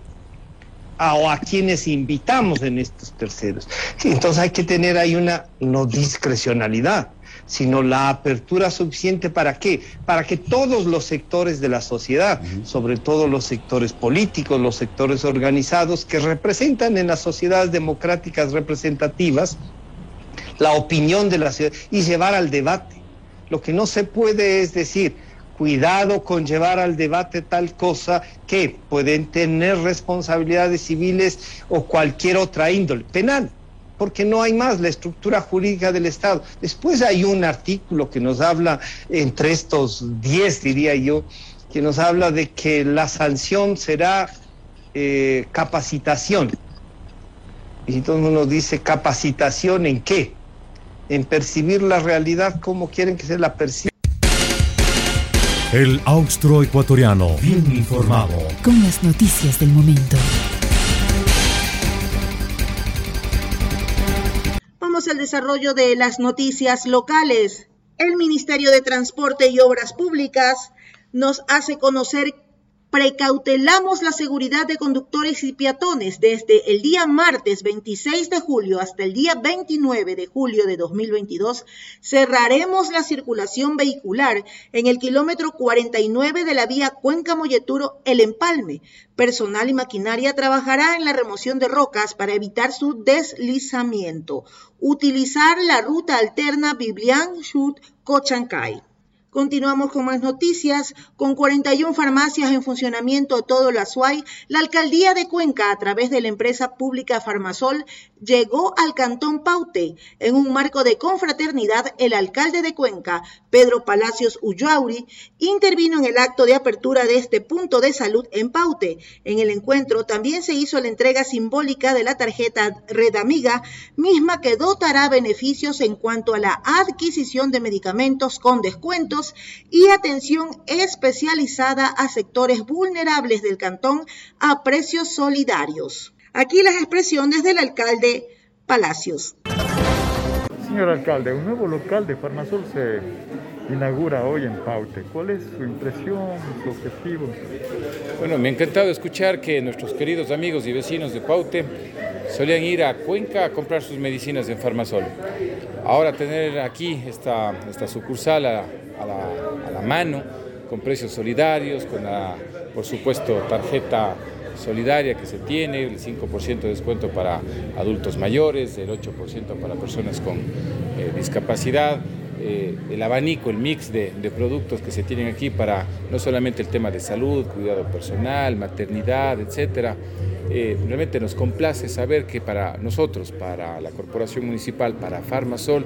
a, o a quienes invitamos en estos terceros. Entonces hay que tener ahí una no discrecionalidad, sino la apertura suficiente para qué? Para que todos los sectores de la sociedad, sobre todo los sectores políticos, los sectores organizados que representan en las sociedades democráticas representativas la opinión de la ciudad y llevar al debate. Lo que no se puede es decir, cuidado con llevar al debate tal cosa que pueden tener responsabilidades civiles o cualquier otra índole, penal, porque no hay más la estructura jurídica del Estado. Después hay un artículo que nos habla, entre estos diez diría yo, que nos habla de que la sanción será eh, capacitación. Y entonces uno dice, ¿capacitación en qué? En percibir la realidad como quieren que se la perciba. El austroecuatoriano, bien informado. Con las noticias del momento. Vamos al desarrollo de las noticias locales. El Ministerio de Transporte y Obras Públicas nos hace conocer Precautelamos la seguridad de conductores y peatones desde el día martes 26 de julio hasta el día 29 de julio de 2022. Cerraremos la circulación vehicular en el kilómetro 49 de la vía Cuenca Molleturo El Empalme. Personal y maquinaria trabajará en la remoción de rocas para evitar su deslizamiento. Utilizar la ruta alterna Biblian-Chut-Cochancay. Continuamos con más noticias. Con 41 farmacias en funcionamiento todo la SUAY, la alcaldía de Cuenca, a través de la empresa pública Farmasol, llegó al Cantón Paute. En un marco de confraternidad, el alcalde de Cuenca, Pedro Palacios Ullauri, intervino en el acto de apertura de este punto de salud en Paute. En el encuentro también se hizo la entrega simbólica de la tarjeta Red Amiga, misma que dotará beneficios en cuanto a la adquisición de medicamentos con descuentos y atención especializada a sectores vulnerables del cantón a precios solidarios. Aquí las expresiones del alcalde Palacios. Señor alcalde, un nuevo local de Farmasol se inaugura hoy en Paute. ¿Cuál es su impresión, su objetivo? Bueno, me ha encantado escuchar que nuestros queridos amigos y vecinos de Paute solían ir a Cuenca a comprar sus medicinas en Farmasol. Ahora tener aquí esta, esta sucursal a, a la, mano, con precios solidarios, con la, por supuesto, tarjeta solidaria que se tiene, el 5% de descuento para adultos mayores, el 8% para personas con eh, discapacidad, eh, el abanico, el mix de, productos que se tienen aquí para no solamente el tema de salud, cuidado personal, maternidad, etcétera, eh, realmente nos complace saber que para nosotros, para la Corporación Municipal, para Farmasol,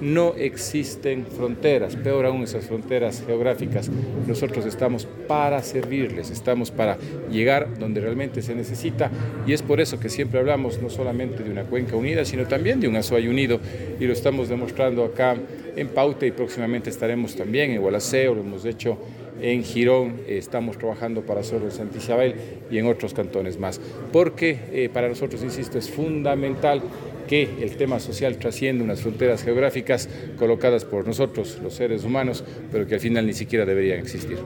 no existen fronteras, peor aún esas fronteras geográficas. Nosotros estamos para servirles, estamos para llegar donde realmente se necesita y es por eso que siempre hablamos no solamente de una cuenca unida, sino también de un Azuay unido y lo estamos demostrando acá en Pauta y próximamente estaremos también en Gualaceo, lo hemos hecho en Girón, estamos trabajando para Sorro de Santa Isabel y en otros cantones más. Porque eh, para nosotros, insisto, es fundamental que el tema social trasciende unas fronteras geográficas colocadas por nosotros, los seres humanos, pero que al final ni siquiera deberían existir.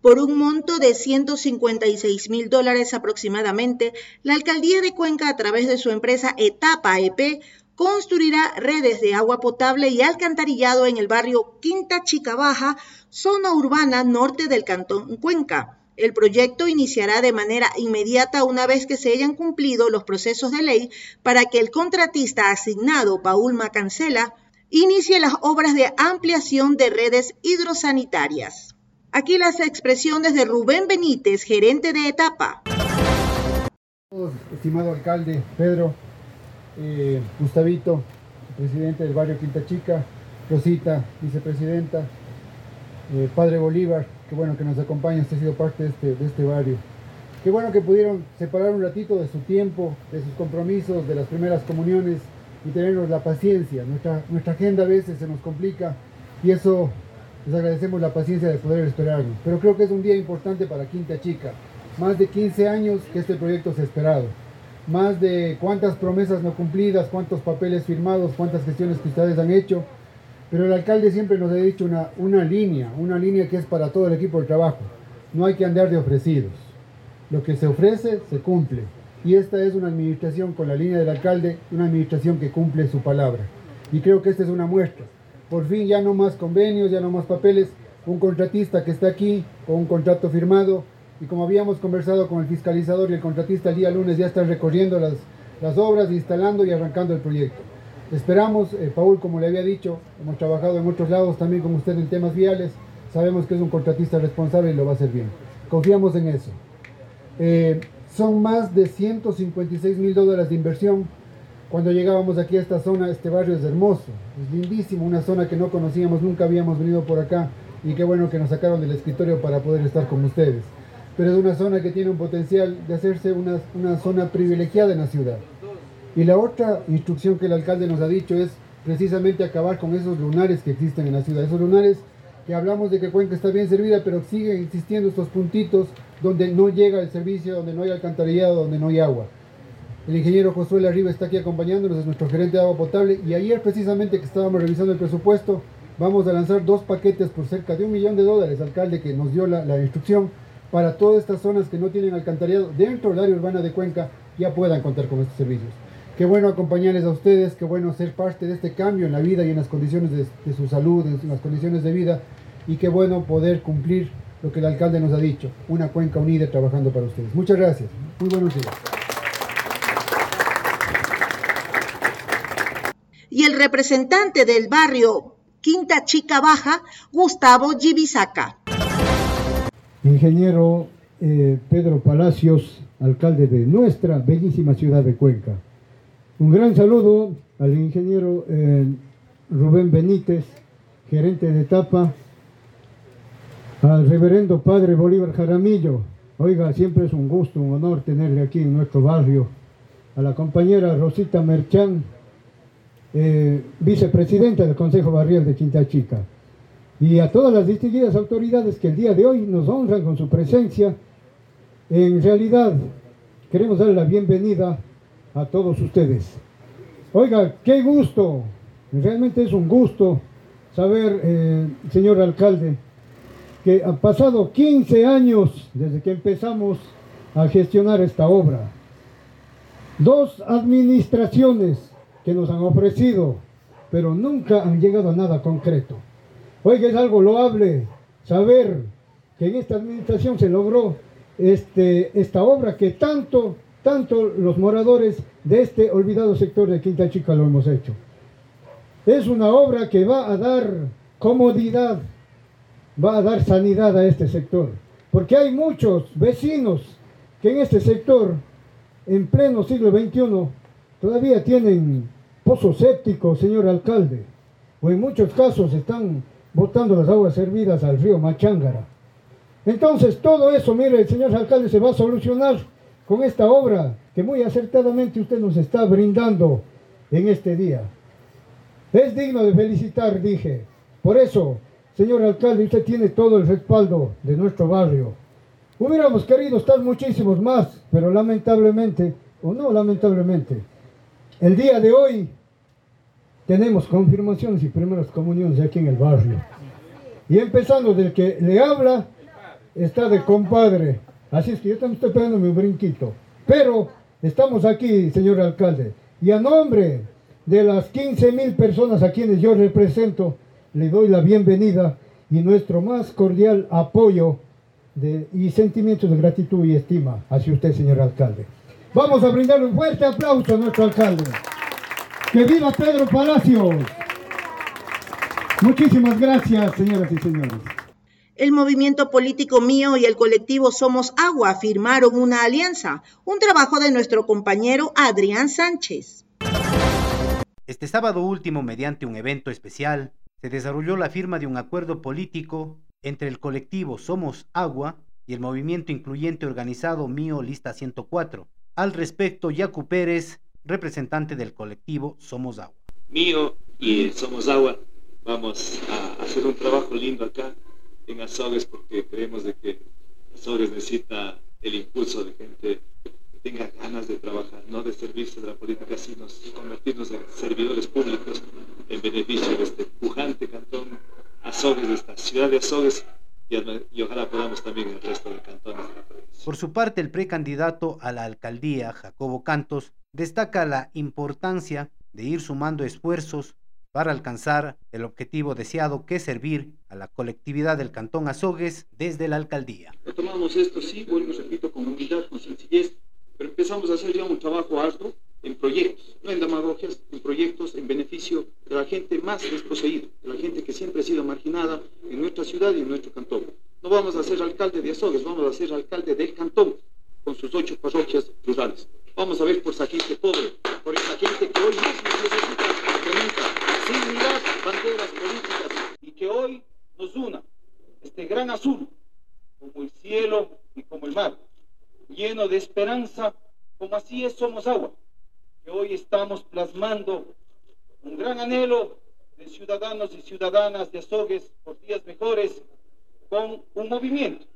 Por un monto de 156 mil dólares aproximadamente, la alcaldía de Cuenca, a través de su empresa Etapa EP, construirá redes de agua potable y alcantarillado en el barrio Quinta Chica Baja, zona urbana norte del cantón Cuenca. El proyecto iniciará de manera inmediata una vez que se hayan cumplido los procesos de ley para que el contratista asignado, Paul Macancela, inicie las obras de ampliación de redes hidrosanitarias. Aquí las expresiones de Rubén Benítez, gerente de etapa. Estimado alcalde Pedro, eh, Gustavito, presidente del barrio Quinta Chica, Rosita, vicepresidenta, eh, Padre Bolívar, qué bueno que nos acompaña, usted ha sido parte de este, de este barrio. Qué bueno que pudieron separar un ratito de su tiempo, de sus compromisos, de las primeras comuniones y tenernos la paciencia. Nuestra, nuestra agenda a veces se nos complica y eso les agradecemos la paciencia de poder esperarnos. Pero creo que es un día importante para Quinta Chica. Más de 15 años que este proyecto se ha esperado. Más de cuántas promesas no cumplidas, cuántos papeles firmados, cuántas gestiones que ustedes han hecho. Pero el alcalde siempre nos ha dicho una, una línea, una línea que es para todo el equipo de trabajo. No hay que andar de ofrecidos. Lo que se ofrece, se cumple. Y esta es una administración con la línea del alcalde, una administración que cumple su palabra. Y creo que esta es una muestra. Por fin ya no más convenios, ya no más papeles, un contratista que está aquí con un contrato firmado y como habíamos conversado con el fiscalizador y el contratista el día lunes ya están recorriendo las, las obras, instalando y arrancando el proyecto. Esperamos, eh, Paul, como le había dicho, hemos trabajado en otros lados también con usted en temas viales, sabemos que es un contratista responsable y lo va a hacer bien. Confiamos en eso. Eh, son más de 156 mil dólares de inversión cuando llegábamos aquí a esta zona, este barrio es hermoso, es lindísimo, una zona que no conocíamos, nunca habíamos venido por acá y qué bueno que nos sacaron del escritorio para poder estar con ustedes. Pero es una zona que tiene un potencial de hacerse una, una zona privilegiada en la ciudad. Y la otra instrucción que el alcalde nos ha dicho es precisamente acabar con esos lunares que existen en la ciudad. Esos lunares que hablamos de que Cuenca está bien servida, pero siguen existiendo estos puntitos donde no llega el servicio, donde no hay alcantarillado, donde no hay agua. El ingeniero Josué Arriba está aquí acompañándonos, es nuestro gerente de agua potable. Y ayer precisamente que estábamos revisando el presupuesto, vamos a lanzar dos paquetes por cerca de un millón de dólares, alcalde, que nos dio la, la instrucción para todas estas zonas que no tienen alcantarillado dentro del área urbana de Cuenca ya puedan contar con estos servicios. Qué bueno acompañarles a ustedes, qué bueno ser parte de este cambio en la vida y en las condiciones de, de su salud, en las condiciones de vida, y qué bueno poder cumplir lo que el alcalde nos ha dicho, una Cuenca unida trabajando para ustedes. Muchas gracias. Muy buenos días. y el representante del barrio Quinta Chica Baja, Gustavo Gibisaca. Ingeniero eh, Pedro Palacios, alcalde de nuestra bellísima ciudad de Cuenca. Un gran saludo al ingeniero eh, Rubén Benítez, gerente de etapa, al reverendo padre Bolívar Jaramillo. Oiga, siempre es un gusto, un honor tenerle aquí en nuestro barrio. A la compañera Rosita Merchán, eh, vicepresidenta del Consejo Barrial de Quinta Chica, y a todas las distinguidas autoridades que el día de hoy nos honran con su presencia. En realidad, queremos darle la bienvenida a todos ustedes. Oiga, qué gusto, realmente es un gusto saber, eh, señor alcalde, que han pasado 15 años desde que empezamos a gestionar esta obra. Dos administraciones que nos han ofrecido, pero nunca han llegado a nada concreto. Oiga, es algo loable saber que en esta administración se logró este, esta obra que tanto, tanto los moradores de este olvidado sector de Quinta Chica lo hemos hecho. Es una obra que va a dar comodidad, va a dar sanidad a este sector, porque hay muchos vecinos que en este sector, en pleno siglo XXI, todavía tienen pozos sépticos, señor alcalde, o en muchos casos están botando las aguas servidas al río Machángara. Entonces todo eso, mire, el señor alcalde se va a solucionar con esta obra que muy acertadamente usted nos está brindando en este día. Es digno de felicitar, dije. Por eso, señor alcalde, usted tiene todo el respaldo de nuestro barrio. Hubiéramos querido estar muchísimos más, pero lamentablemente, o no lamentablemente, El día de hoy tenemos confirmaciones y primeras comuniones aquí en el barrio. Y empezando del que le habla, está de compadre. Así es que yo también estoy pegando mi brinquito. Pero estamos aquí, señor alcalde. Y a nombre de las 15 mil personas a quienes yo represento, le doy la bienvenida y nuestro más cordial apoyo y sentimientos de gratitud y estima hacia usted, señor alcalde. Vamos a brindarle un fuerte aplauso a nuestro alcalde. ¡Que viva Pedro Palacios! Muchísimas gracias, señoras y señores. El movimiento político mío y el colectivo Somos Agua firmaron una alianza, un trabajo de nuestro compañero Adrián Sánchez. Este sábado último, mediante un evento especial, se desarrolló la firma de un acuerdo político entre el colectivo Somos Agua y el movimiento incluyente organizado Mío Lista 104. Al respecto, Yacu Pérez, representante del colectivo Somos Agua. Mío y Somos Agua vamos a hacer un trabajo lindo acá en Azogues porque creemos de que Azogues necesita el impulso de gente tenga ganas de trabajar, no de servirse de la política, sino convertirnos en servidores públicos en beneficio de este pujante cantón Azogues, de esta ciudad de Azogues, y, ojalá podamos también el resto de cantones. Por su parte, el precandidato a la alcaldía, Jacobo Cantos, destaca la importancia de ir sumando esfuerzos para alcanzar el objetivo deseado que es servir a la colectividad del Cantón Azogues desde la alcaldía. Tomamos esto, sí, vuelvo, repito, con humildad, con sencillez, pero empezamos a hacer ya un trabajo alto en proyectos, no en demagogias, en proyectos en beneficio de la gente más desposeída, de la gente que siempre ha sido marginada en nuestra ciudad y en nuestro cantón. No vamos a ser alcalde de Azogues, vamos a ser alcalde del cantón, con sus ocho parroquias rurales. Vamos a ver por esa gente pobre, por esa gente que hoy mismo necesita banderas políticas y que hoy nos una este gran azul, como el cielo y como el mar lleno de esperanza, como así es Somos Agua, que hoy estamos plasmando un gran anhelo de ciudadanos y ciudadanas de Azogues por días mejores con un movimiento.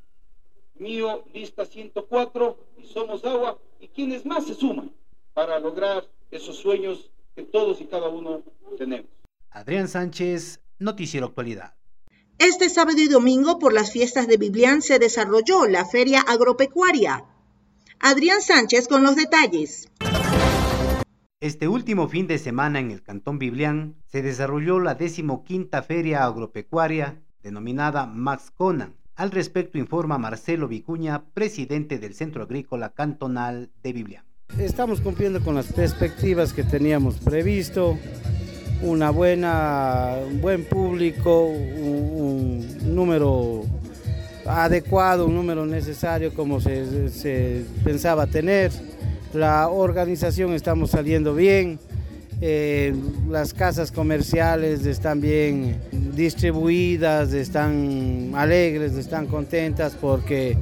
Mío, lista 104 y Somos Agua y quienes más se suman para lograr esos sueños que todos y cada uno tenemos. Adrián Sánchez, Noticiero Actualidad. Este sábado y domingo por las fiestas de Biblián se desarrolló la Feria Agropecuaria Adrián Sánchez con los detalles. Este último fin de semana en el Cantón Biblián se desarrolló la decimoquinta Feria Agropecuaria denominada Max Conan. Al respecto informa Marcelo Vicuña, presidente del Centro Agrícola Cantonal de Biblián. Estamos cumpliendo con las perspectivas que teníamos previsto, una buena, un buen público, un, número adecuado, un número necesario como se, pensaba tener. La organización estamos saliendo bien, eh, las casas comerciales están bien distribuidas, están alegres, están contentas porque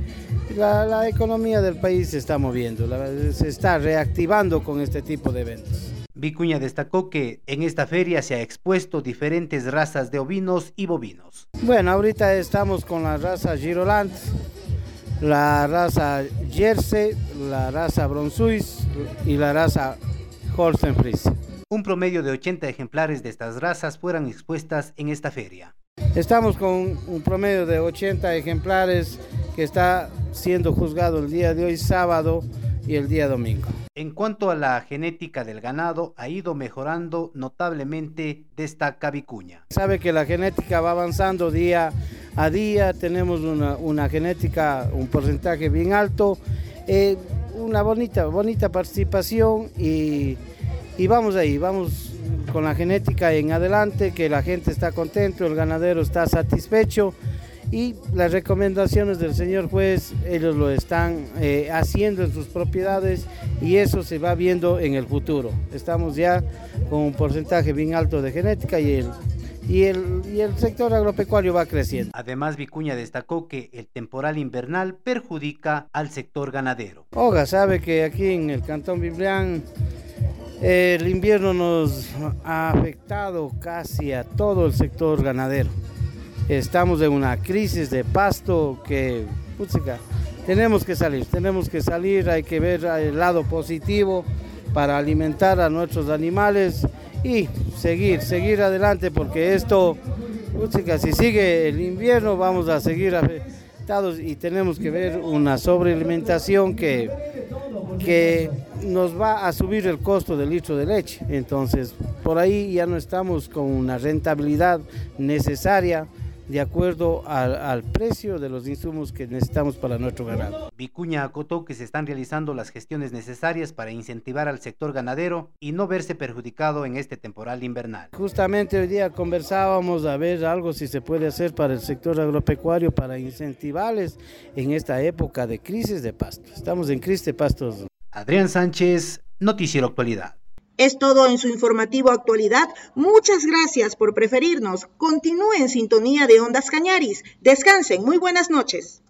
la economía del país se está moviendo, se está reactivando con este tipo de eventos. Vicuña destacó que en esta feria se ha expuesto diferentes razas de ovinos y bovinos. Bueno, ahorita estamos con la raza Giroland, la raza Jersey, la raza Bronsuis y la raza Holstein Frise. Un promedio de 80 ejemplares de estas razas fueron expuestas en esta feria. Estamos con un promedio de 80 ejemplares que está siendo juzgado el día de hoy, sábado, y el día domingo. En cuanto a la genética del ganado, ha ido mejorando notablemente, destaca Vicuña. Sabe que la genética va avanzando día a día, tenemos una, genética, un porcentaje bien alto, eh, una bonita, bonita participación y, y vamos ahí, vamos con la genética en adelante, que la gente está contento, el ganadero está satisfecho y las recomendaciones del señor juez ellos lo están eh, haciendo en sus propiedades y eso se va viendo en el futuro. Estamos ya con un porcentaje bien alto de genética y el, y el, y el sector agropecuario va creciendo. Además, Vicuña destacó que el temporal invernal perjudica al sector ganadero. Oga sabe que aquí en el Cantón Biblián el invierno nos ha afectado casi a todo el sector ganadero estamos en una crisis de pasto que, tenemos que salir, tenemos que salir, hay que ver el lado positivo para alimentar a nuestros animales y seguir, seguir adelante porque esto, si sigue el invierno vamos a seguir afectados y tenemos que ver una sobrealimentación que, que nos va a subir el costo del litro de leche. Entonces, por ahí ya no estamos con una rentabilidad necesaria de acuerdo al, precio de los insumos que necesitamos para nuestro ganado. Vicuña acotó que se están realizando las gestiones necesarias para incentivar al sector ganadero y no verse perjudicado en este temporal invernal. Justamente hoy día conversábamos a ver algo si se puede hacer para el sector agropecuario para incentivarles en esta época de crisis de pastos. Estamos en crisis de pastos. Adrián Sánchez, Noticiero Actualidad. Es todo en su informativo actualidad. Muchas gracias por preferirnos. Continúe en sintonía de Ondas Cañaris. Descansen. Muy buenas noches.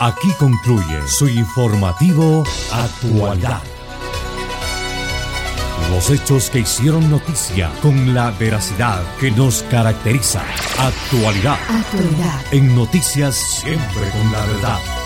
Aquí concluye su informativo actualidad. Los hechos que hicieron noticia con la veracidad que nos caracteriza. Actualidad. Actualidad. En noticias siempre con la verdad.